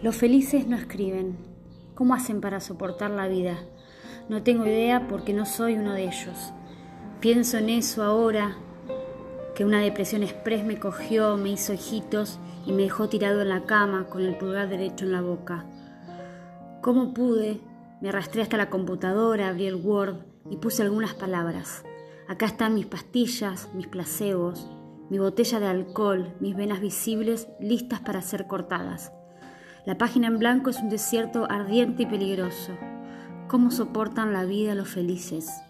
Los felices no escriben. ¿Cómo hacen para soportar la vida? No tengo idea porque no soy uno de ellos. Pienso en eso ahora, que una depresión express me cogió, me hizo hijitos y me dejó tirado en la cama con el pulgar derecho en la boca. ¿Cómo pude? Me arrastré hasta la computadora, abrí el Word y puse algunas palabras. Acá están mis pastillas, mis placebos, mi botella de alcohol, mis venas visibles listas para ser cortadas. La página en blanco es un desierto ardiente y peligroso. ¿Cómo soportan la vida los felices?